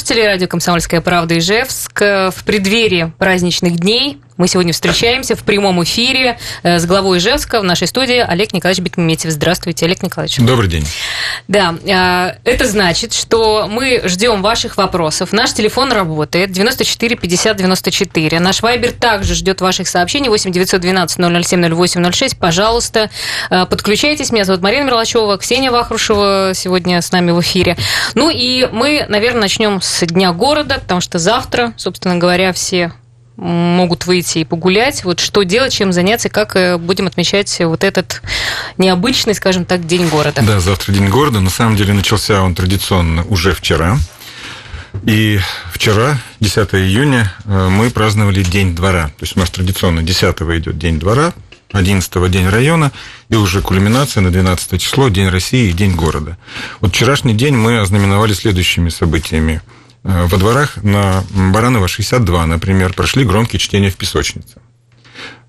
слушатели. Радио «Комсомольская правда» Ижевск. В преддверии праздничных дней мы сегодня встречаемся в прямом эфире э, с главой Ижевска в нашей студии Олег Николаевич Бекметьев. Здравствуйте, Олег Николаевич. Добрый день. Да, э, это значит, что мы ждем ваших вопросов. Наш телефон работает 94 50 94. Наш вайбер также ждет ваших сообщений 8 912 007 08 06. Пожалуйста, э, подключайтесь. Меня зовут Марина Мерлачева, Ксения Вахрушева сегодня с нами в эфире. Ну и мы, наверное, начнем с Дня города, потому что завтра, собственно говоря, все могут выйти и погулять. Вот что делать, чем заняться, как э, будем отмечать вот этот необычный, скажем так, День города. Да, завтра День города. На самом деле начался он традиционно уже вчера. И вчера, 10 июня, э, мы праздновали День двора. То есть у нас традиционно 10 идет День двора, 11 День района, и уже кульминация на 12 число День России и День города. Вот вчерашний день мы ознаменовали следующими событиями – во дворах на Баранова 62, например, прошли громкие чтения в песочнице.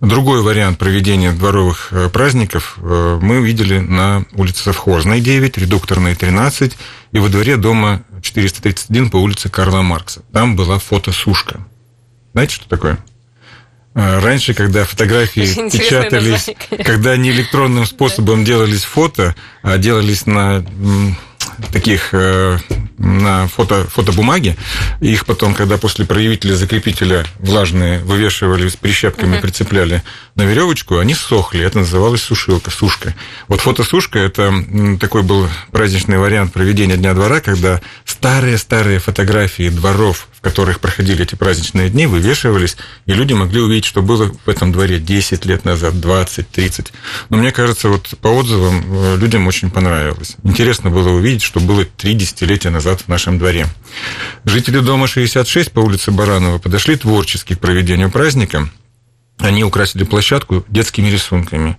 Другой вариант проведения дворовых э, праздников э, мы увидели на улице Совхозной 9, редукторной 13 и во дворе дома 431 по улице Карла Маркса. Там была фотосушка. Знаете, что такое? Раньше, когда фотографии печатались, когда не электронным способом делались фото, а делались на таких э, на фото, фотобумаге. Их потом, когда после проявителя закрепителя влажные вывешивали с прищепками, uh-huh. прицепляли на веревочку, они сохли. Это называлось сушилка, сушка. Вот фотосушка – это такой был праздничный вариант проведения Дня двора, когда старые-старые фотографии дворов в которых проходили эти праздничные дни, вывешивались, и люди могли увидеть, что было в этом дворе 10 лет назад, 20, 30. Но мне кажется, вот по отзывам э, людям очень понравилось. Интересно было увидеть, что было три десятилетия назад в нашем дворе. Жители дома 66 по улице Баранова подошли творчески к проведению праздника – они украсили площадку детскими рисунками.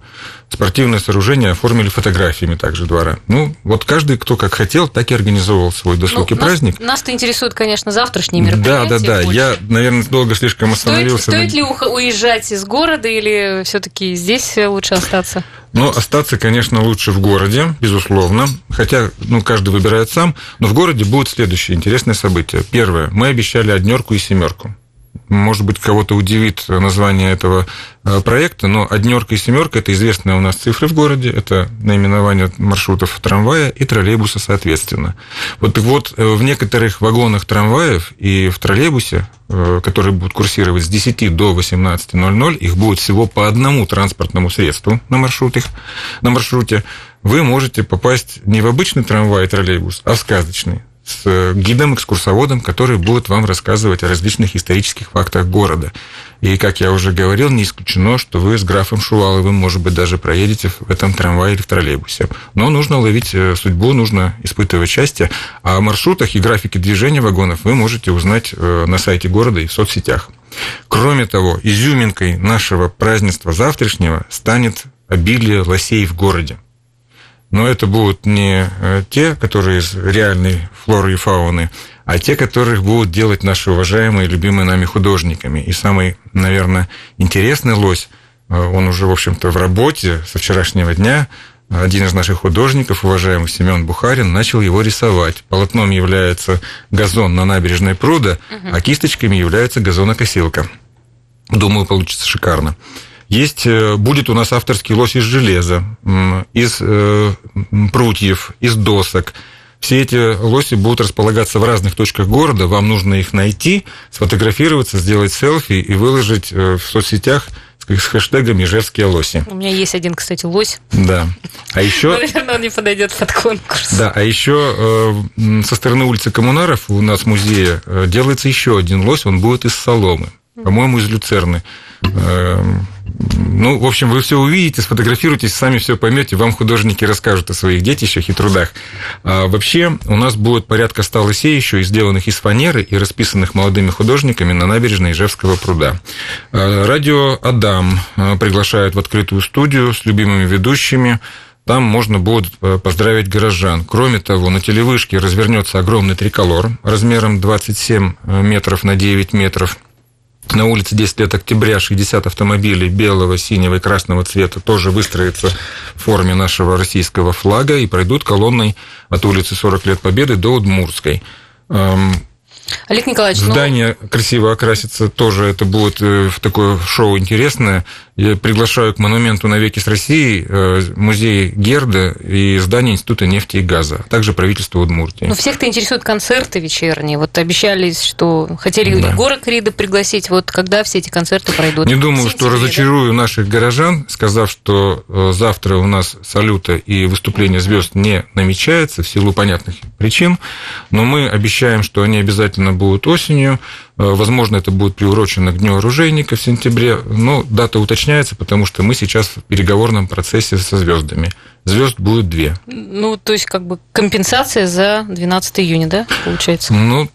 Спортивное сооружение оформили фотографиями также двора. Ну, вот каждый, кто как хотел, так и организовывал свой досуг ну, праздник. Нас, нас-то интересует, конечно, завтрашние мероприятия. Да, да, да. Больше. Я, наверное, долго слишком остановился. Стоит, стоит ли уезжать из города или все-таки здесь лучше остаться? Ну, остаться, конечно, лучше в городе, безусловно. Хотя, ну, каждый выбирает сам. Но в городе будет следующее интересное событие. Первое. Мы обещали однерку и семерку может быть, кого-то удивит название этого э, проекта, но однерка и семерка это известные у нас цифры в городе, это наименование маршрутов трамвая и троллейбуса соответственно. Вот так вот, э, в некоторых вагонах трамваев и в троллейбусе, э, которые будут курсировать с 10 до 18.00, их будет всего по одному транспортному средству на, маршрутах, на маршруте, вы можете попасть не в обычный трамвай и троллейбус, а в сказочный с э, гидом, экскурсоводом, который будет вам рассказывать о различных исторических фактах города. И, как я уже говорил, не исключено, что вы с графом Шуваловым, может быть, даже проедете в этом трамвае или в троллейбусе. Но нужно ловить э, судьбу, нужно испытывать счастье. А о маршрутах и графике движения вагонов вы можете узнать э, на сайте города и в соцсетях. Кроме того, изюминкой нашего празднества завтрашнего станет обилие лосей в городе. Но это будут не э, те, которые из реальной флоры и фауны, а те, которых будут делать наши уважаемые, любимые нами художниками. И самый, наверное, интересный лось, э, он уже, в общем-то, в работе со вчерашнего дня, один из наших художников, уважаемый Семен Бухарин, начал его рисовать. Полотном является газон на набережной пруда, угу. а кисточками является газонокосилка. Думаю, получится шикарно. Есть, э, будет у нас авторский лось из железа, из э, прутьев, из досок. Все эти лоси будут располагаться в разных точках города. Вам нужно их найти, сфотографироваться, сделать селфи и выложить э, в соцсетях с хэштегом «Ижевские лоси». У меня есть один, кстати, лось. Да. А еще... Наверное, он не подойдет под конкурс. Да, а еще со стороны улицы Коммунаров у нас в музее делается еще один лось, он будет из соломы. По-моему, из люцерны. Ну, в общем, вы все увидите, сфотографируйтесь, сами все поймете, вам художники расскажут о своих детищах и трудах. А вообще, у нас будет порядка ста лосей еще, сделанных из фанеры и расписанных молодыми художниками на набережной Ижевского пруда. А, радио «Адам» а, приглашает в открытую студию с любимыми ведущими, там можно будет э, поздравить горожан. Кроме того, на телевышке развернется огромный триколор размером 27 э, метров на 9 метров – на улице 10 лет октября 60 автомобилей белого, синего и красного цвета тоже выстроятся в форме нашего российского флага и пройдут колонной от улицы 40 лет Победы до Удмурской. Эм, Олег Николаевич, ну Здание ну... красиво окрасится тоже, это будет э, в такое шоу интересное. Я приглашаю к монументу навеки с Россией э, музей Герда и здание Института нефти и газа, а также правительство Удмуртии. Ну, всех-то интересуют концерты вечерние. Вот обещали, что хотели да. Егора Крида пригласить. Вот когда все эти концерты пройдут? Не думаю, что разочарую наших горожан, сказав, что э, завтра у нас салюта и выступление звезд не намечается в силу понятных причин, но мы обещаем, что они обязательно будут осенью. Э, возможно, это будет приурочено к Дню оружейника в сентябре, но дата уточняется, потому что мы сейчас в переговорном процессе со звездами. Звезд будет две. Ну, то есть, как бы компенсация за 12 июня, да, получается? Ну,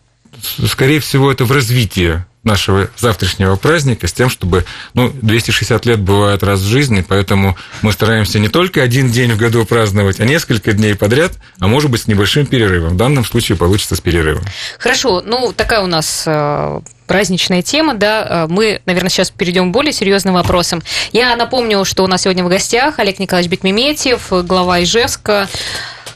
скорее всего, это в развитии нашего завтрашнего праздника с тем, чтобы, ну, 260 лет бывает раз в жизни, поэтому мы стараемся не только один день в году праздновать, а несколько дней подряд, а может быть с небольшим перерывом. В данном случае получится с перерывом. Хорошо, ну, такая у нас э, праздничная тема, да, э, мы, наверное, сейчас перейдем к более серьезным вопросам. Я напомню, что у нас сегодня в гостях Олег Николаевич Бекмеметьев, глава Ижевска,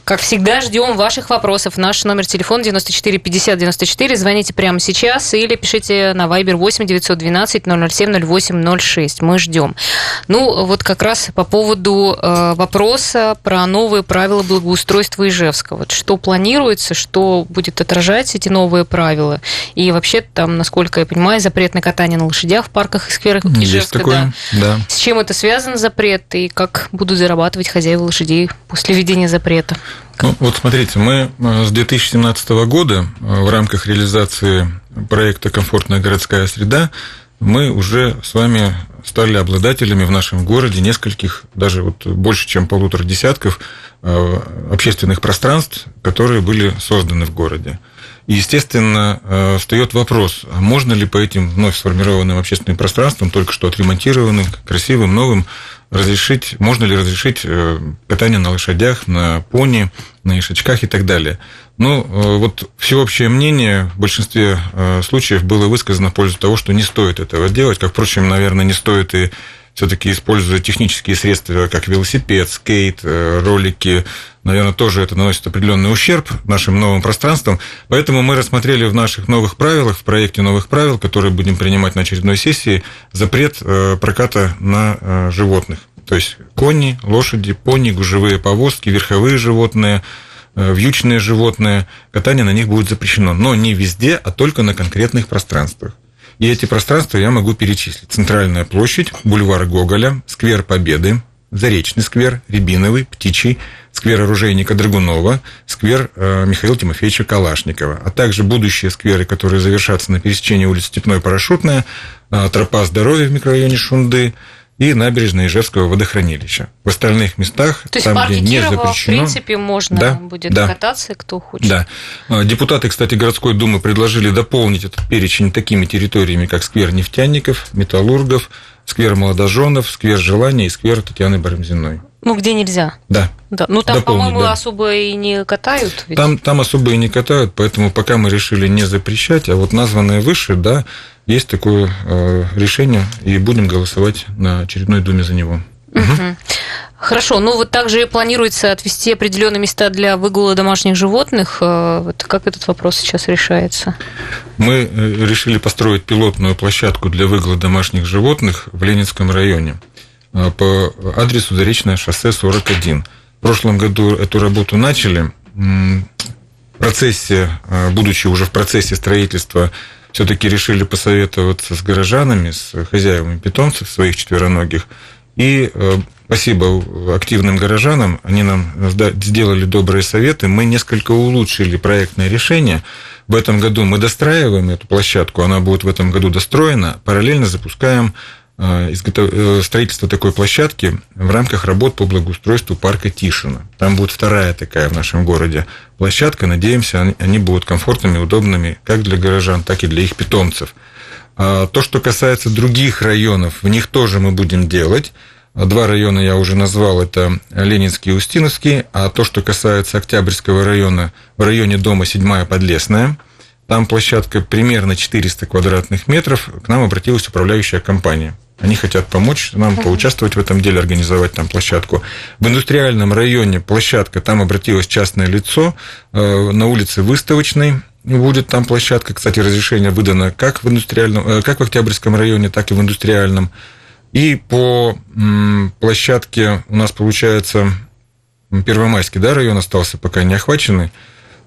как всегда, ждем ваших вопросов. Наш номер телефона 94 50 94. Звоните прямо сейчас или пишите на Viber 8 912 007 08 06. Мы ждем. Ну, вот как раз по поводу э, вопроса про новые правила благоустройства Ижевска. Вот что планируется, что будет отражать эти новые правила? И вообще там, насколько я понимаю, запрет на катание на лошадях в парках и скверах Есть Ижевска. Такое, да. да. С чем это связан запрет и как будут зарабатывать хозяева лошадей после введения запрета? Ну, вот смотрите, мы э, с 2017 года э, в рамках реализации проекта «Комфортная городская среда» мы уже с вами стали обладателями в нашем городе нескольких, даже вот больше, чем полутора десятков э, общественных пространств, которые были созданы в городе. И, естественно, встает вопрос, а можно ли по этим вновь сформированным общественным пространствам, только что отремонтированным, красивым, новым, разрешить, можно ли разрешить э, катание на лошадях, на пони, на ишачках и так далее. Ну, э, вот всеобщее мнение в большинстве э, случаев было высказано в пользу того, что не стоит этого делать, как, впрочем, наверное, не стоит и все-таки использовать технические средства, как велосипед, скейт, ролики, наверное, тоже это наносит определенный ущерб нашим новым пространствам. Поэтому мы рассмотрели в наших новых правилах, в проекте новых правил, которые будем принимать на очередной сессии, запрет проката на животных. То есть кони, лошади, пони, гужевые повозки, верховые животные, э, вьючные животные, катание на них будет запрещено. Но не везде, а только на конкретных пространствах. И эти пространства я могу перечислить. Центральная площадь, бульвар Гоголя, сквер Победы, Заречный сквер, Рябиновый, Птичий, сквер оружейника Драгунова, сквер э, Михаила Тимофеевича Калашникова, а также будущие скверы, которые завершатся на пересечении улицы Степной Парашютная, э, тропа здоровья в микрорайоне Шунды, и набережной Ижевского водохранилища. В остальных местах, То там, где не Кирова, запрещено... в принципе, можно да, будет да, кататься, кто хочет. Да. А, депутаты, кстати, городской думы предложили дополнить этот перечень такими территориями, как сквер нефтяников, металлургов, сквер молодоженов, сквер желания и сквер Татьяны Барамзиной. Ну, где нельзя. Да. да. Ну, там, по-моему, да. особо и не катают. Ведь... Там, там особо и не катают, поэтому пока мы решили не запрещать, а вот названные выше, да, есть такое э, решение, и будем голосовать на очередной думе за него. Угу. Хорошо, ну вот также планируется отвести определенные места для выгула домашних животных. Э, вот как этот вопрос сейчас решается? Мы э, решили построить пилотную площадку для выгула домашних животных в Ленинском районе. А, по адресу Заречное шоссе 41. В прошлом году эту работу начали. В процессе, будучи уже в процессе строительства, все-таки решили посоветоваться с горожанами, с хозяевами питомцев своих четвероногих. И а, спасибо активным горожанам, они нам сделали добрые советы. Мы несколько улучшили проектное решение. В этом году мы достраиваем эту площадку, она будет в этом году достроена. Параллельно запускаем Э, э, строительство такой площадки в рамках работ по благоустройству парка Тишина. Там будет вторая такая в нашем городе площадка. Надеемся, они будут комфортными, удобными как для горожан, так и для их питомцев. А то, что касается других районов, в них тоже мы будем делать. Два района я уже назвал, это Ленинский и Устиновский. А то, что касается Октябрьского района, в районе дома 7 Подлесная – там площадка примерно 400 квадратных метров. К нам обратилась управляющая компания. Они хотят помочь нам поучаствовать в этом деле, организовать там площадку. В индустриальном районе площадка, там обратилось частное лицо э, на улице Выставочной. Будет там площадка. Кстати, разрешение выдано как в, индустриальном, э, как в Октябрьском районе, так и в индустриальном. И по площадке у нас получается Первомайский да, район остался пока не охваченный.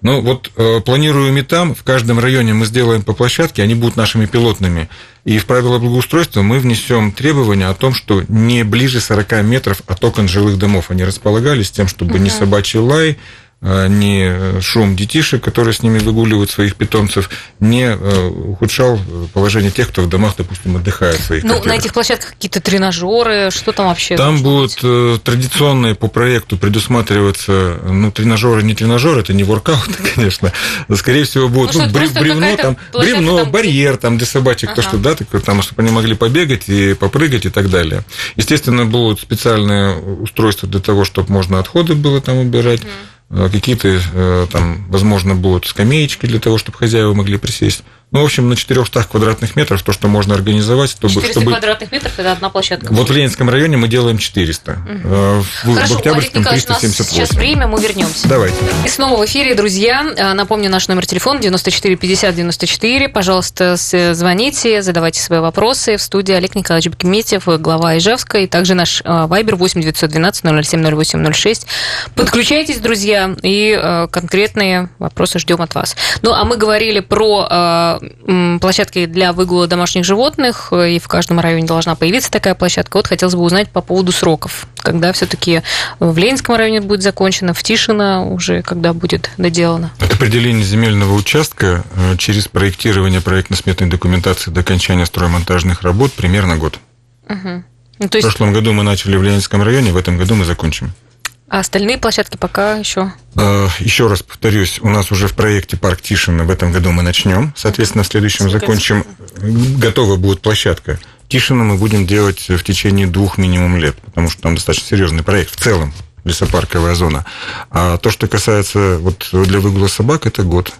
Но вот э, планируем и там, в каждом районе мы сделаем по площадке, они будут нашими пилотными. И в правила благоустройства мы внесем требования о том, что не ближе 40 метров от окон жилых домов они располагались, тем, чтобы угу. не собачий лай, Э, не шум детишек, которые с ними выгуливают своих питомцев, не э, ухудшал положение тех, кто в домах, допустим, отдыхает своих Ну, на этих площадках какие-то тренажеры, что там вообще? Там будут быть? Э, традиционные по проекту предусматриваться, ну, тренажеры, не тренажеры, это не воркаут, конечно, скорее всего, будет ну, ну, бревно, там, бревно, там... барьер там для собачек, ага. то, что, да, там, чтобы они могли побегать и попрыгать и так далее. Естественно, будут специальные устройства для того, чтобы можно отходы было там убирать. Э, какие-то э, там, возможно, будут скамеечки для того, чтобы хозяева могли присесть. Ну, в общем, на 400 квадратных метров то, что можно организовать. Чтобы, 400 чтобы... квадратных метров – это одна площадка. Вот в Ленинском районе мы делаем 400. Угу. В, Хорошо, в Октябрьском 378. сейчас время, мы вернемся. Давайте. И снова в эфире, друзья. Э, напомню, наш номер телефона 94 50 94. Пожалуйста, звоните, задавайте свои вопросы. В студии Олег Николаевич Бекметьев, глава Ижевска, и также наш э, вайбер 8 912 007 08 06. Подключайтесь, друзья, и конкретные вопросы ждем от вас. Ну, а мы говорили про площадки для выгула домашних животных, и в каждом районе должна появиться такая площадка. Вот хотелось бы узнать по поводу сроков, когда все-таки в Ленинском районе будет закончено, в Тишино уже когда будет доделано. От определения земельного участка э, через проектирование проектно-сметной документации до окончания строймонтажных работ примерно год. Угу. Ну, есть... В прошлом году мы начали в Ленинском районе, в этом году мы закончим. А остальные площадки пока еще? А, еще раз повторюсь, у нас уже в проекте парк Тишина в этом году мы начнем. Соответственно, в следующем закончим. Готова будет площадка. Тишина мы будем делать в течение двух минимум лет, потому что там достаточно серьезный проект в целом лесопарковая зона. А то, что касается вот для выгула собак, это год.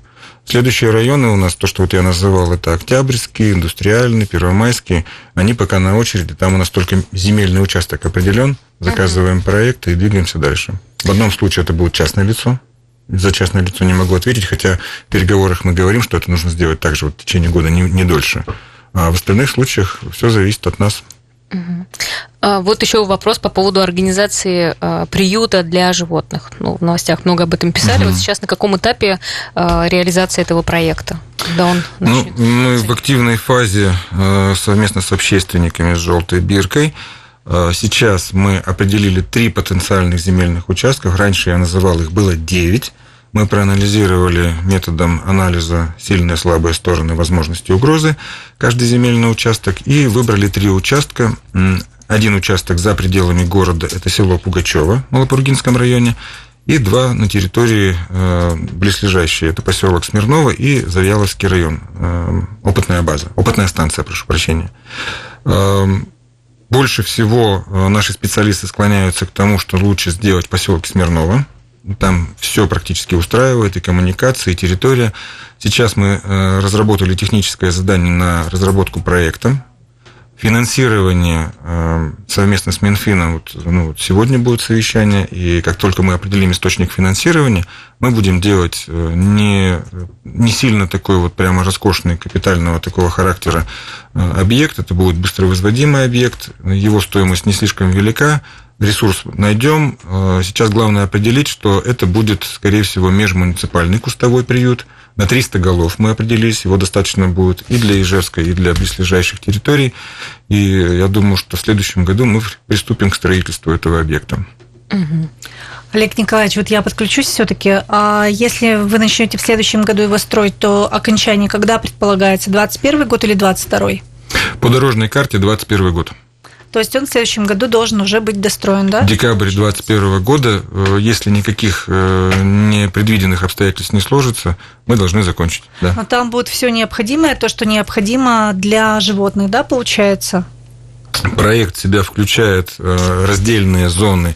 Следующие районы у нас, то, что вот я называл, это Октябрьский, Индустриальный, Первомайский. Они пока на очереди. Там у нас только земельный участок определен. Заказываем uh-huh. проект и двигаемся дальше. В одном случае это будет частное лицо. За частное лицо не могу ответить, хотя в переговорах мы говорим, что это нужно сделать также вот в течение года, не, не дольше. А в остальных случаях все зависит от нас. А, вот еще вопрос по поводу организации а, приюта для животных. Ну, в новостях много об этом писали. Угу. Вот сейчас на каком этапе а, реализации этого проекта? Когда он ну, мы в активной фазе совместно с общественниками с желтой биркой. Сейчас мы определили три потенциальных земельных участков. Раньше я называл их было девять. Мы проанализировали методом анализа сильные и слабые стороны возможности угрозы каждый земельный участок и выбрали три участка. Один участок за пределами города – это село Пугачево в Малопургинском районе, и два на территории э, близлежащие. Это поселок Смирново и Завьяловский район. Э, опытная база, опытная станция, прошу прощения. Э, больше всего э, наши специалисты склоняются к тому, что лучше сделать поселок Смирново, там все практически устраивает, и коммуникация, и территория. Сейчас мы э, разработали техническое задание на разработку проекта. Финансирование э, совместно с Минфином, вот, ну, вот сегодня будет совещание, и как только мы определим источник финансирования, мы будем делать э, не, не сильно такой вот прямо роскошный капитального такого характера объект, это будет быстровозводимый объект, его стоимость не слишком велика, ресурс найдем. Э, сейчас главное определить, что это будет, скорее всего, межмуниципальный кустовой приют. На 300 голов мы определились, его достаточно будет и для Ижевска, и для близлежащих территорий. И я думаю, что в следующем году мы приступим к строительству этого объекта. Угу. Олег Николаевич, вот я подключусь все-таки. А если вы начнете в следующем году его строить, то окончание когда предполагается? 21 год или 22? По дорожной карте 21 год. То есть он в следующем году должен уже быть достроен, да? Декабрь 2021 года, э, если никаких э, непредвиденных обстоятельств не сложится, мы должны закончить. Да. Но там будет все необходимое, то, что необходимо для животных, да, получается? Проект себя включает э, раздельные зоны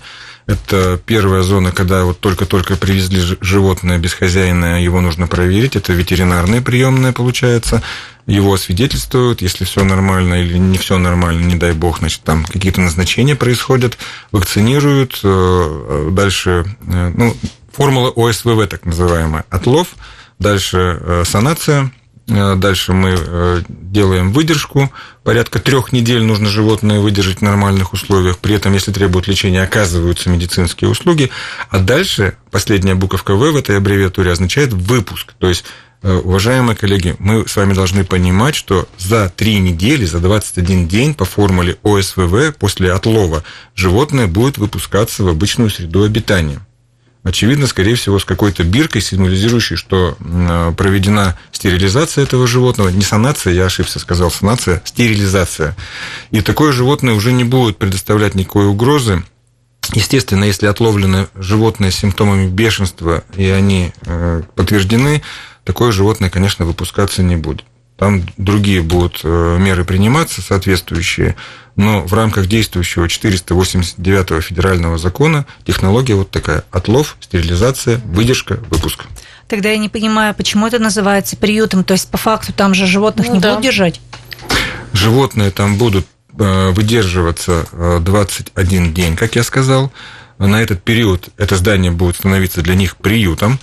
это первая зона, когда вот только-только привезли животное без хозяина, его нужно проверить. Это ветеринарное приемное получается. Его освидетельствуют, если все нормально или не все нормально, не дай бог, значит, там какие-то назначения происходят, вакцинируют. Э, дальше, э, ну, формула ОСВВ, так называемая, отлов, дальше санация, Дальше мы делаем выдержку. Порядка трех недель нужно животное выдержать в нормальных условиях. При этом, если требует лечения, оказываются медицинские услуги. А дальше последняя буковка В в этой аббревиатуре означает выпуск. То есть Э, уважаемые коллеги, мы с вами должны понимать, что за 3 недели, за 21 день по формуле ОСВВ после отлова животное будет выпускаться в обычную среду обитания. Очевидно, скорее всего, с какой-то биркой, сигнализирующей, что э, проведена стерилизация этого животного. Не санация, я ошибся, сказал санация, стерилизация. И такое животное уже не будет предоставлять никакой угрозы. Естественно, если отловлено животное с симптомами бешенства, и они э, подтверждены, такое животное, конечно, выпускаться не будет. Там другие будут э, меры приниматься, соответствующие, но в рамках действующего 489 федерального закона технология вот такая – отлов, стерилизация, выдержка, выпуск. Тогда я не понимаю, почему это называется приютом, то есть по факту там же животных ну, не да. будут держать? Животные там будут э, выдерживаться 21 э, день, как я сказал. На этот период это здание будет становиться для них приютом.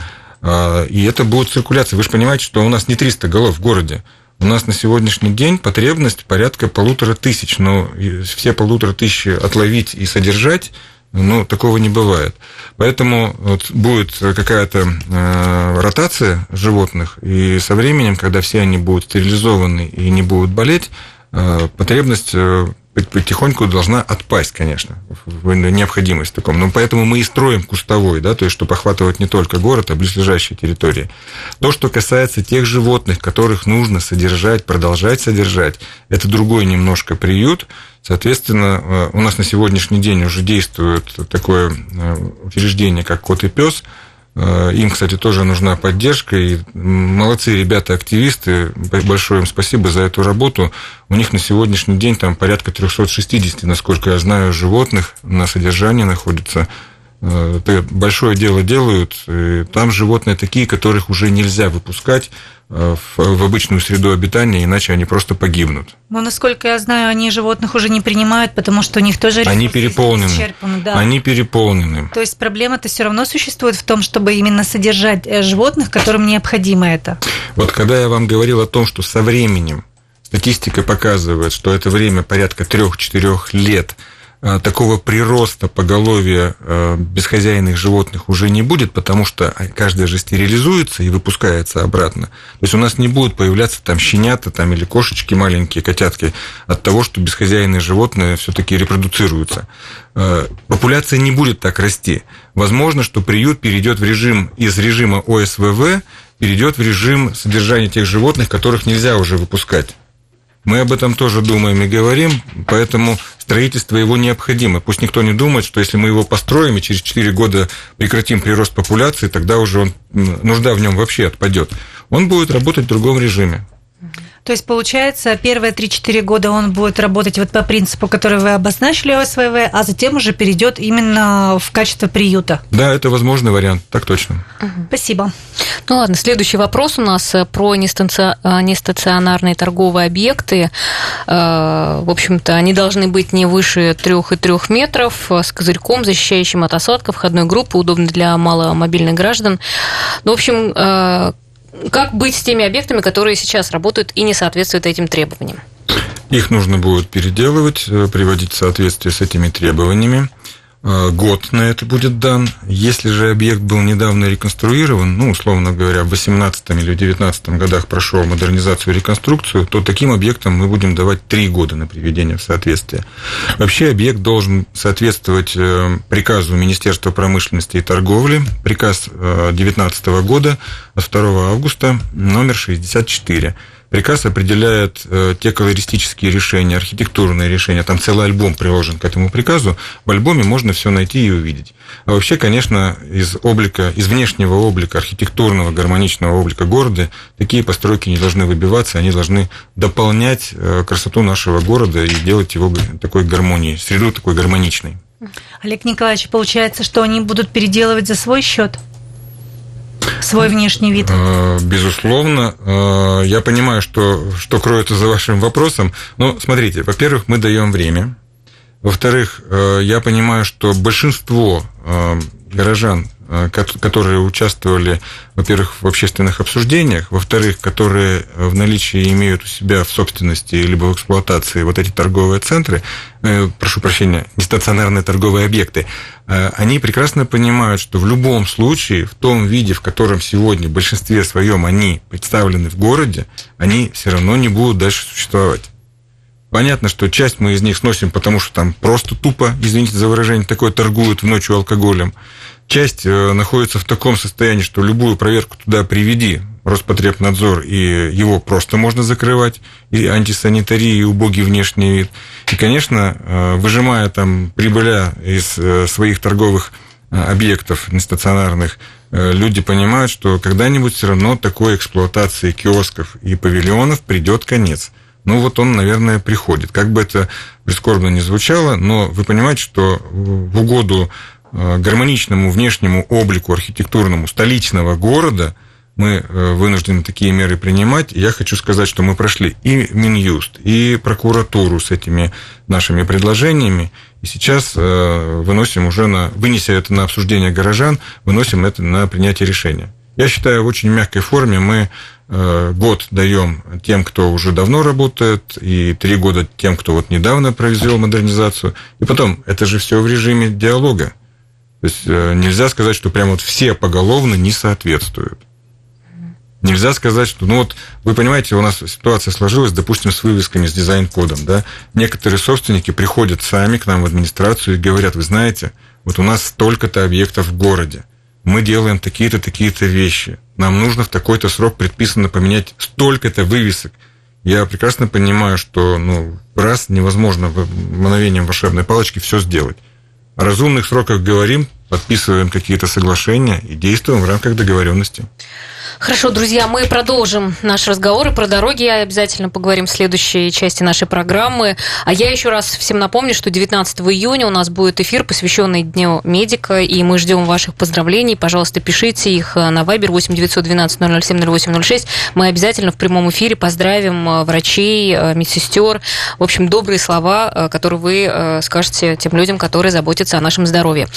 А, и это будет циркуляция. Вы же понимаете, что у нас не 300 голов в городе. У нас на сегодняшний день потребность порядка полутора тысяч, но все полутора тысячи отловить и содержать, ну, такого не бывает. Поэтому вот будет какая-то э, ротация животных, и со временем, когда все они будут стерилизованы и не будут болеть, э, потребность э, потихоньку должна отпасть, конечно, в необходимость таком. Но поэтому мы и строим кустовой, да, то есть, чтобы охватывать не только город, а близлежащие территории. То, что касается тех животных, которых нужно содержать, продолжать содержать, это другой немножко приют. Соответственно, э, у нас на сегодняшний день уже действует такое э, учреждение, как кот и пес – им, кстати, тоже нужна поддержка. И молодцы ребята-активисты. Большое им спасибо за эту работу. У них на сегодняшний день там порядка 360, насколько я знаю, животных на содержании находится. Э, это большое дело делают. И там животные такие, которых уже нельзя выпускать в, в обычную среду обитания, иначе они просто погибнут. Ну, насколько я знаю, они животных уже не принимают, потому что у них тоже они переполнены. Да. Они переполнены. То есть проблема-то все равно существует в том, чтобы именно содержать э, животных, которым необходимо это. Вот когда я вам говорил о том, что со временем статистика показывает, что это время порядка 3-4 лет – Э, такого прироста поголовья э, бесхозяйных животных уже не будет, потому что каждая же стерилизуется и выпускается обратно. То есть у нас не будут появляться там щенята там, или кошечки маленькие, котятки от того, что бесхозяйные животные все-таки репродуцируются. Э, популяция не будет так расти. Возможно, что приют перейдет в режим из режима ОСВВ, перейдет в режим содержания тех животных, которых нельзя уже выпускать. Мы об этом тоже думаем и говорим, поэтому строительство его необходимо. Пусть никто не думает, что если мы его построим и через 4 года прекратим прирост популяции, тогда уже он, нужда в нем вообще отпадет. Он будет работать в другом режиме. То есть, получается, первые 3-4 года он будет работать вот по принципу, который вы обозначили ОСВВ, а затем уже перейдет именно в качество приюта. Да, это возможный вариант, так точно. Угу. Спасибо. Ну ладно, следующий вопрос у нас э, про э, нестационарные торговые объекты. Э, в общем-то, они должны быть не выше 3,3 метров, с козырьком, защищающим от осадков, входной группы, удобно для маломобильных граждан. Ну, в общем, как быть с теми объектами, которые сейчас работают и не соответствуют этим требованиям? Их нужно будет переделывать, э, приводить в соответствие с этими требованиями. Э, год на это будет дан. Если же объект был недавно реконструирован, ну, условно говоря, в 18 или 19 годах прошел модернизацию и реконструкцию, то таким объектам мы будем давать 3 года на приведение в соответствие. Вообще объект должен соответствовать э, приказу Министерства промышленности и торговли, приказ 19 года от 2 августа, номер 64 Приказ определяет э, те колористические решения, архитектурные решения. Там целый альбом приложен к этому приказу. В альбоме можно все найти и увидеть. А вообще, конечно, из облика, из внешнего облика, архитектурного, гармоничного облика города, такие постройки не должны выбиваться, они должны дополнять э, красоту нашего города и делать его такой гармонией, среду такой гармоничной. Олег Николаевич, получается, что они будут переделывать за свой счет? Свой внешний вид? Э, безусловно. Э, я понимаю, что, что кроется за вашим вопросом. Но смотрите, во-первых, мы даем время. Во-вторых, э, я понимаю, что большинство горожан которые участвовали, во-первых, в общественных обсуждениях, во-вторых, которые в наличии имеют у себя в собственности либо в эксплуатации вот эти торговые центры, э, прошу прощения, нестационарные торговые объекты, э, они прекрасно понимают, что в любом случае, в том виде, в котором сегодня в большинстве своем они представлены в городе, они все равно не будут дальше существовать. Понятно, что часть мы из них сносим, потому что там просто тупо, извините за выражение, такое торгуют в ночью алкоголем. Часть э, находится в таком состоянии, что любую проверку туда приведи, Роспотребнадзор, и его просто можно закрывать, и антисанитария, и убогий внешний вид. И, конечно, э, выжимая там прибыля из э, своих торговых объектов нестационарных, люди понимают, что когда-нибудь все равно такой эксплуатации киосков и павильонов придет конец – ну вот он, наверное, приходит. Как бы это прискорбно не звучало, но вы понимаете, что в угоду э, гармоничному внешнему облику архитектурному столичного города мы э, вынуждены такие меры принимать. Я хочу сказать, что мы прошли и Минюст, и прокуратуру с этими нашими предложениями, и сейчас э, выносим уже на, вынеся это на обсуждение горожан, выносим это на принятие решения. Я считаю, в очень мягкой форме мы год даем тем, кто уже давно работает, и три года тем, кто вот недавно произвел модернизацию. И потом, это же все в режиме диалога. То есть э, нельзя сказать, что прям вот все поголовно не соответствуют. Нельзя сказать, что, ну вот, вы понимаете, у нас ситуация сложилась, допустим, с вывесками, с дизайн-кодом, да. Некоторые собственники приходят сами к нам в администрацию и говорят, вы знаете, вот у нас столько-то объектов в городе, мы делаем такие-то, такие-то вещи. Нам нужно в такой-то срок предписано поменять столько-то вывесок. Я прекрасно понимаю, что ну, раз невозможно мгновением волшебной палочки все сделать. О разумных сроках говорим, подписываем какие-то соглашения и действуем в рамках договоренности. Хорошо, друзья, мы продолжим наш разговор и про дороги обязательно поговорим в следующей части нашей программы. А я еще раз всем напомню, что 19 июня у нас будет эфир, посвященный Дню медика, и мы ждем ваших поздравлений. Пожалуйста, пишите их на Viber 8 912 007 0806. Мы обязательно в прямом эфире поздравим э, врачей, э, медсестер. В общем, добрые слова, э, которые вы скажете тем людям, которые заботятся о нашем здоровье.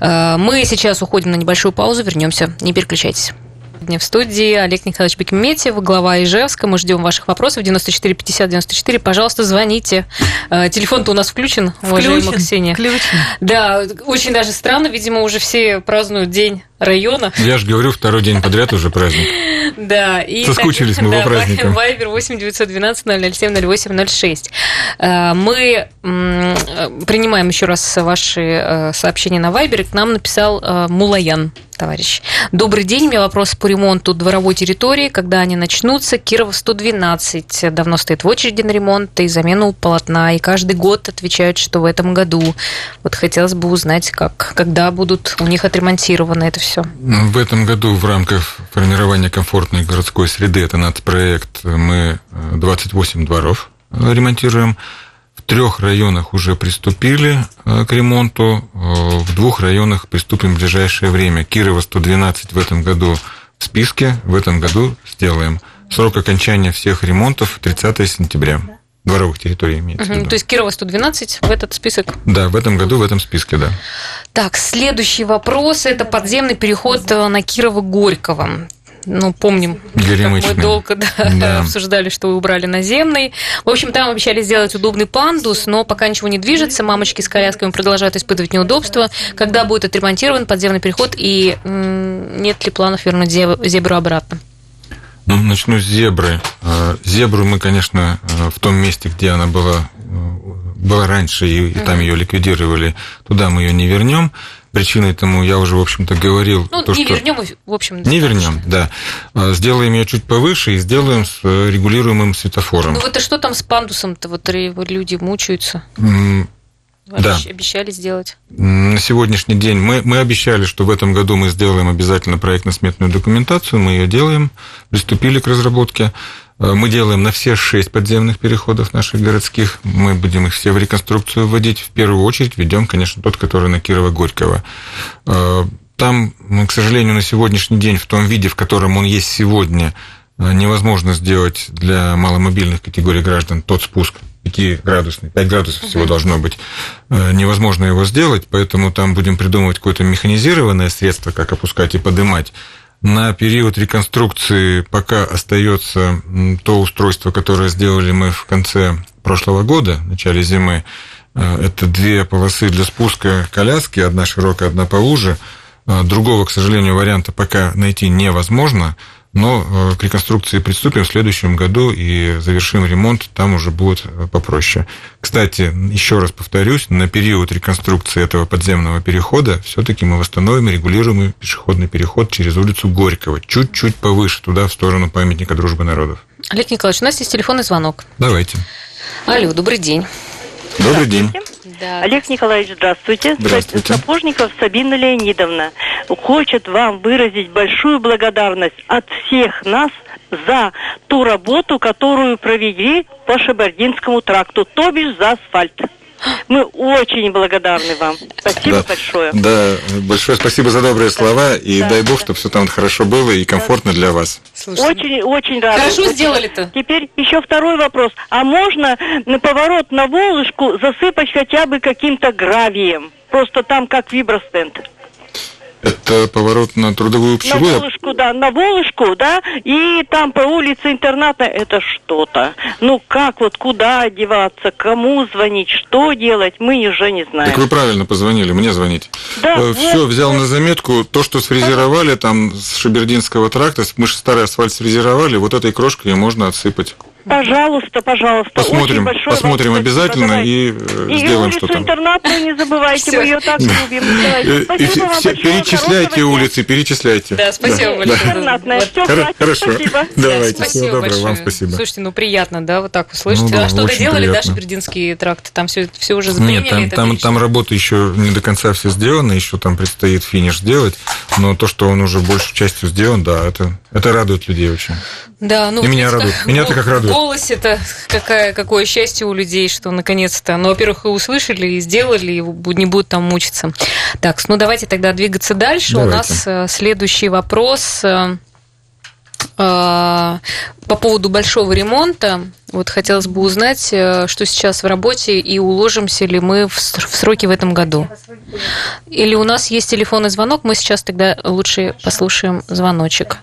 Мы сейчас уходим на небольшую паузу, вернемся. Не переключайтесь. Сегодня в студии Олег Николаевич Бекметьев, глава Ижевска. Мы ждем ваших вопросов. 94 50 94. Пожалуйста, звоните. Э, телефон-то у нас включен, уважаемая Ксения. Включен. Да, очень даже странно. Видимо, уже все празднуют день района. Я же говорю, второй день подряд уже праздник. Да. И Соскучились мы по праздникам. Вайбер 8 912 007 08 06. Мы принимаем еще раз ваши э, сообщения на Вайбере. К нам написал э, Мулаян товарищ. Добрый день, у меня вопрос по ремонту дворовой территории. Когда они начнутся? Кирова 112 давно стоит в очереди на ремонт и замену полотна. И каждый год отвечают, что в этом году. Вот хотелось бы узнать, как, когда будут у них отремонтированы это все. В этом году в рамках формирования комфортной городской среды, это нацпроект, мы 28 э, дворов э, ремонтируем трех районах уже приступили э, к ремонту, э, в двух районах приступим в ближайшее время. Кирова 112 в этом году в списке, в этом году сделаем. Срок окончания всех ремонтов 30 сентября. Дворовых территорий имеется угу, То есть Кирова 112 в этот список? Да, в этом году в этом списке, да. Так, следующий вопрос – это подземный переход э, на Кирова-Горького ну, помним, мы долго да, да. обсуждали, что вы убрали наземный. В общем, там обещали сделать удобный пандус, но пока ничего не движется, мамочки с колясками продолжают испытывать неудобства. Когда будет отремонтирован подземный переход и нет ли планов вернуть зебру обратно? Ну, начну с зебры. А, зебру мы, конечно, а, в том месте, где она была, была раньше, и, и там ее ликвидировали, туда мы ее не вернем. Причиной этому я уже, в общем-то, говорил. Ну, то, не что... вернем, в общем. Не вернем, да. А, сделаем ее чуть повыше и сделаем с э, регулируемым светофором. Ну вот а что там с пандусом-то? Вот люди мучаются. Да. Обещали сделать. На сегодняшний день мы, мы обещали, что в этом году мы сделаем обязательно проектно-сметную документацию, мы ее делаем, приступили к разработке. Э, мы делаем на все шесть подземных переходов наших городских. Мы будем их все в реконструкцию вводить. В первую очередь ведем, конечно, тот, который на Кирова-Горького. Э, там, к сожалению, на сегодняшний день, в том виде, в котором он есть сегодня, э, невозможно сделать для маломобильных категорий граждан тот спуск 5-градусный, 5 градусов всего должно быть, э, невозможно его сделать, поэтому там будем придумывать какое-то механизированное средство, как опускать и поднимать. На период реконструкции пока остается то устройство, которое сделали мы в конце прошлого года, в начале зимы. Э, это две полосы для спуска коляски, одна широкая, одна поуже. Э, другого, к сожалению, варианта пока найти невозможно – но э, к реконструкции приступим в следующем году и завершим ремонт, там уже будет э, попроще. Кстати, еще раз повторюсь, на период реконструкции этого подземного перехода все-таки мы восстановим регулируемый пешеходный переход через улицу Горького, чуть-чуть повыше, туда, в сторону памятника дружбы народов. Олег Николаевич, у нас есть телефонный звонок. Давайте. Алло, добрый день. Добрый день. Да. Олег Николаевич, здравствуйте. Здравствуйте. Сапожников Сабина Леонидовна хочет вам выразить большую благодарность от всех нас за ту работу, которую провели по Шабардинскому тракту, то бишь за асфальт. Мы очень благодарны вам. Спасибо да, большое. Да, большое спасибо за добрые слова. И да, дай бог, да. чтобы все там хорошо было и комфортно да. для вас. Слушайте, очень, очень рада. Хорошо сделали-то. Теперь еще второй вопрос. А можно на поворот на Волышку засыпать хотя бы каким-то гравием? Просто там как вибростенд. Это поворот на трудовую На пчелу. Волышку, да, на Волышку, да, и там по улице интерната это что-то. Ну как вот, куда одеваться, кому звонить, что делать, мы уже не знаем. Так вы правильно позвонили, мне звоните. Да, вот, Все, взял вот. на заметку. То, что сфрезеровали там с Шабердинского тракта, мы же старый асфальт сфрезеровали, вот этой крошкой можно отсыпать. Пожалуйста, пожалуйста. Посмотрим, очень большое посмотрим обязательно Давайте. и, э, И сделаем, улицу что там. интернатную не забывайте, мы ее так любим. Давайте. Э, и Спасибо все- вам перечисляйте улицы, перечисляйте. Да, спасибо большое. Интернатная, Хорошо. спасибо. Давайте, всего доброго, большое. вам спасибо. Слушайте, ну приятно, да, вот так услышать. Ну а что очень доделали, да, приятно. Шабердинский тракт? Там все, уже заполнили? Нет, там, работа еще не до конца все сделана, еще там предстоит финиш сделать, но то, что он уже большей частью сделан, да, это, это радует людей очень. Да, ну, И меня радует. как- Меня-то как радует. В голосе-то какая, какое счастье у людей, что наконец-то, ну, во-первых, и услышали, и сделали, и не будут там мучиться. Так, ну давайте тогда двигаться дальше. У Давайте. нас э, следующий вопрос э, э, по поводу большого ремонта. Вот хотелось бы узнать, что сейчас в работе, и уложимся ли мы в сроки в этом году. Или у нас есть телефонный звонок, мы сейчас тогда лучше послушаем звоночек.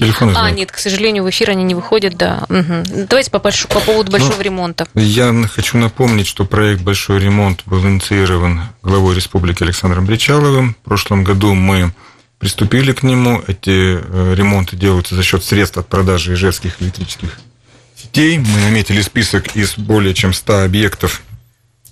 Телефон А, нет, к сожалению, в эфир они не выходят, да. Мгм. Давайте по, больш- по поводу большого Ну, ремонта. Я хочу напомнить, что проект «Большой ремонт» был инициирован главой республики Александром Бричаловым. В прошлом году мы приступили к нему. Эти э, ремонты делаются за счет средств от продажи ижевских электрических сетей. Мы наметили список из более чем 100 объектов.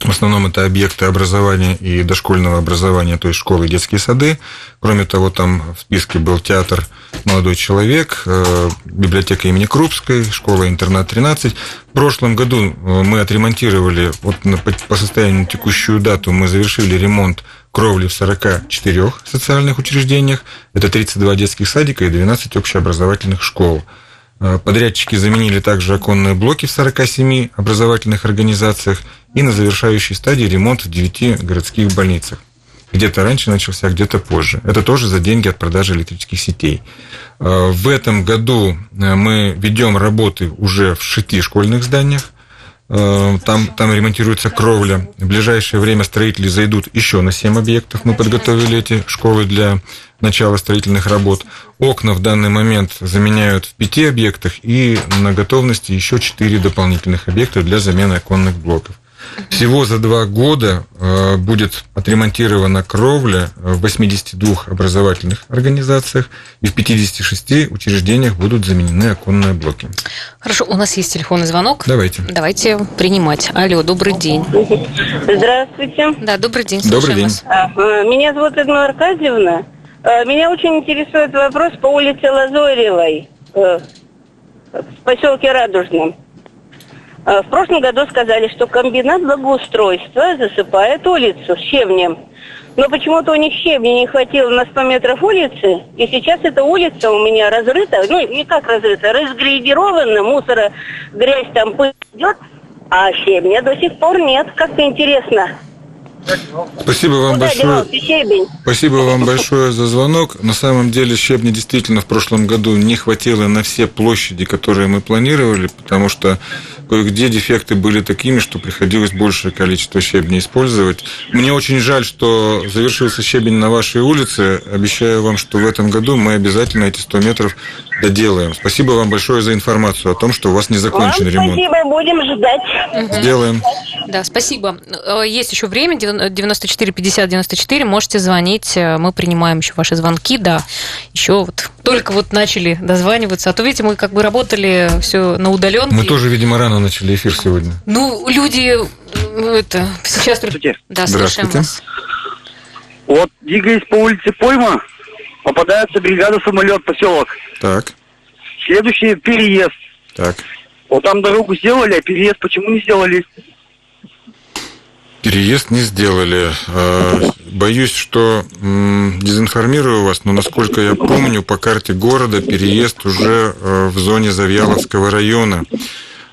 В основном это объекты образования и дошкольного образования, то есть школы и детские сады. Кроме того, там в списке был театр «Молодой человек», э, библиотека имени Крупской, школа-интернат 13. В прошлом году э, мы отремонтировали, вот по состоянию на текущую дату мы завершили ремонт кровли в 44 социальных учреждениях. Это 32 детских садика и 12 общеобразовательных школ. Э, Подрядчики заменили также оконные блоки в 47 образовательных организациях и на завершающей стадии ремонт в 9 городских больницах. Где-то раньше начался, где-то позже. Это тоже за деньги от продажи электрических сетей. Э, В этом году э, мы ведем работы уже в шести школьных зданиях. Э, Там, там ремонтируется кровля. В ближайшее время строители зайдут еще на 7 объектов. Мы подготовили эти школы для начала строительных работ. Окна в данный момент заменяют в пяти объектах и на готовности еще 4 дополнительных объекта для замены оконных блоков. Всего за два года э, будет отремонтирована кровля в 82 образовательных организациях и в 56 учреждениях будут заменены оконные блоки. Хорошо, у нас есть телефонный звонок. Давайте. Давайте принимать. Алло, добрый день. Здравствуйте. Да, добрый день. Добрый день. вас. А, э, Меня зовут Людмила Аркадьевна. Э, Меня очень интересует вопрос по улице Лазоревой э, в поселке Радужном. Э, В прошлом году сказали, что комбинат благоустройства засыпает улицу щебнем. Но почему-то у них щебня не хватило на 100 метров улицы, и сейчас эта улица у меня разрыта, ну не как разрыта, разгрейдирована, мусора, грязь там пыль идет, а щебня до сих пор нет, как-то интересно. Спасибо вам Куда большое. Спасибо вам большое за звонок. На самом деле щебня действительно в прошлом году не хватило на все площади, которые мы планировали, потому что кое-где дефекты были такими, что приходилось большее количество щебня использовать. Мне очень жаль, что завершился щебень на вашей улице. Обещаю вам, что в этом году мы обязательно эти 100 метров доделаем. Спасибо вам большое за информацию о том, что у вас не закончен Вам ремонт. спасибо, будем ждать. Сделаем. Да, спасибо. Э, Есть еще время, 94 50 94, можете звонить, э, мы принимаем еще ваши звонки, да. Еще вот только вот начали дозваниваться, а то, видите, мы как бы работали все на удаленке. Мы тоже, видимо, рано начали эфир сегодня. Ну, люди, э, это, сейчас... Здравствуйте. Да, слушаем Здравствуйте. вас. Вот, двигаясь по улице Пойма, попадается бригада самолет, поселок. Так, Следующий переезд. так. Вот там дорогу сделали, а переезд почему не сделали? Переезд не сделали. Э, Боюсь, что дезинформирую вас, но насколько я помню, по карте города переезд уже э, в зоне Завьяловского района.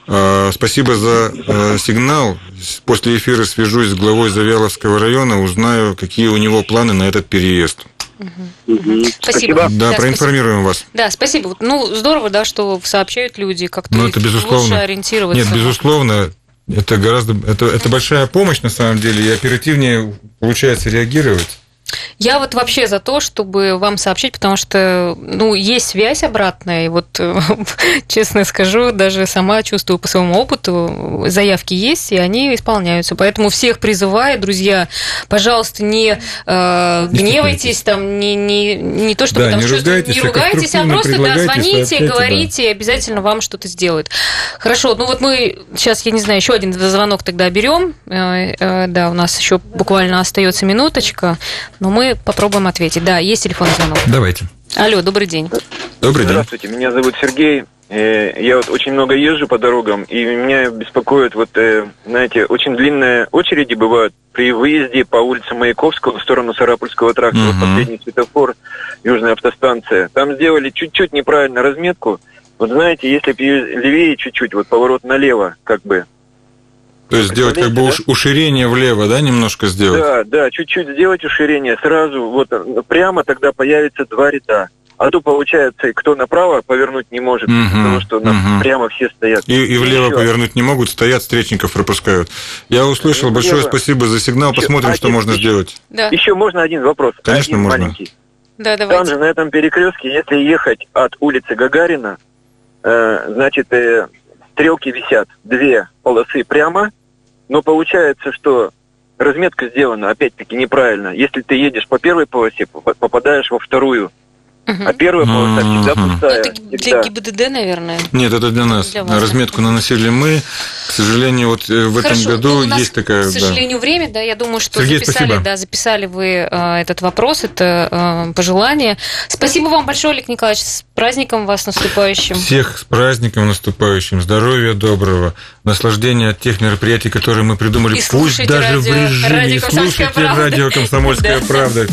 Э, Спасибо за сигнал. После эфира свяжусь с главой Завьяловского района, узнаю, какие у него планы на этот переезд. Спасибо. Да, Да, проинформируем вас. Да, спасибо. Ну, здорово, да, что сообщают люди, как-то Ну, это лучше безусловно. ориентироваться. Нет, безусловно, это гораздо, это, это большая помощь на самом деле, и оперативнее получается реагировать. Я вот вообще за то, чтобы вам сообщить, потому что, ну, есть связь обратная, и вот, честно скажу, даже сама чувствую по своему опыту, заявки есть, и они исполняются. Поэтому всех призываю, друзья, пожалуйста, не э, гневайтесь, там, не, не, не то, чтобы Да, там не ругайтесь, не а ругайтесь, а конструктивно просто, да, звоните, говорите, и обязательно вам что-то сделают. Хорошо, ну вот мы сейчас, я не знаю, еще один звонок тогда берем. Э, э, Да, у нас еще буквально остается минуточка, но мы попробуем ответить. Да, есть телефонный звонок. Давайте. Алло, добрый день. Добрый день. Здравствуйте, меня зовут Сергей. Э, Я вот очень много езжу по дорогам, и меня беспокоит, вот, э, знаете, очень длинные очереди бывают при выезде по улице Маяковского в сторону Сарапульского тракта. Вот Мгм. последний светофор, южная автостанция. Там сделали чуть-чуть неправильно разметку. Вот знаете, если бы ее левее чуть-чуть, вот поворот налево, как бы. То есть сделать как бы уш- уширение влево, да, немножко сделать? Да, да, чуть-чуть сделать уширение сразу, вот э, прямо тогда появится два ряда. А то получается, кто направо повернуть не может, Мгм, потому что мгм. прямо все стоят. И, и влево Еще. повернуть не могут, стоят, встречников пропускают. Я услышал, И большое влево. спасибо за сигнал, Еще посмотрим, что один- можно еще- сделать. Да, Еще можно один вопрос? Конечно, один можно. маленький. да, Там давайте. же на этом перекрестке, если ехать от улицы Гагарина, э, значит, э, стрелки висят, две полосы прямо, но получается, что разметка сделана, опять-таки, неправильно. Если ты едешь по первой полосе, поп- попадаешь во вторую, А первая полоса всегда пустая. это для. ГИБДД, наверное. Нет, это для нас. Для вас, да. Разметку наносили мы. К сожалению, вот э, в этом году ну, у нас, есть такая... К да. сожалению, время, да, я думаю, что Сергей, записали, спасибо. да, записали вы э, этот вопрос, это э, пожелание. Спасибо вам большое, Олег Николаевич, с праздником вас наступающим. Всех с праздником наступающим, здоровья доброго, наслаждения от тех мероприятий, которые мы придумали, И пусть слушайте даже в радио- режиме, радио и «Комсомольская слушайте правда». радио «Комсомольская Да. правда».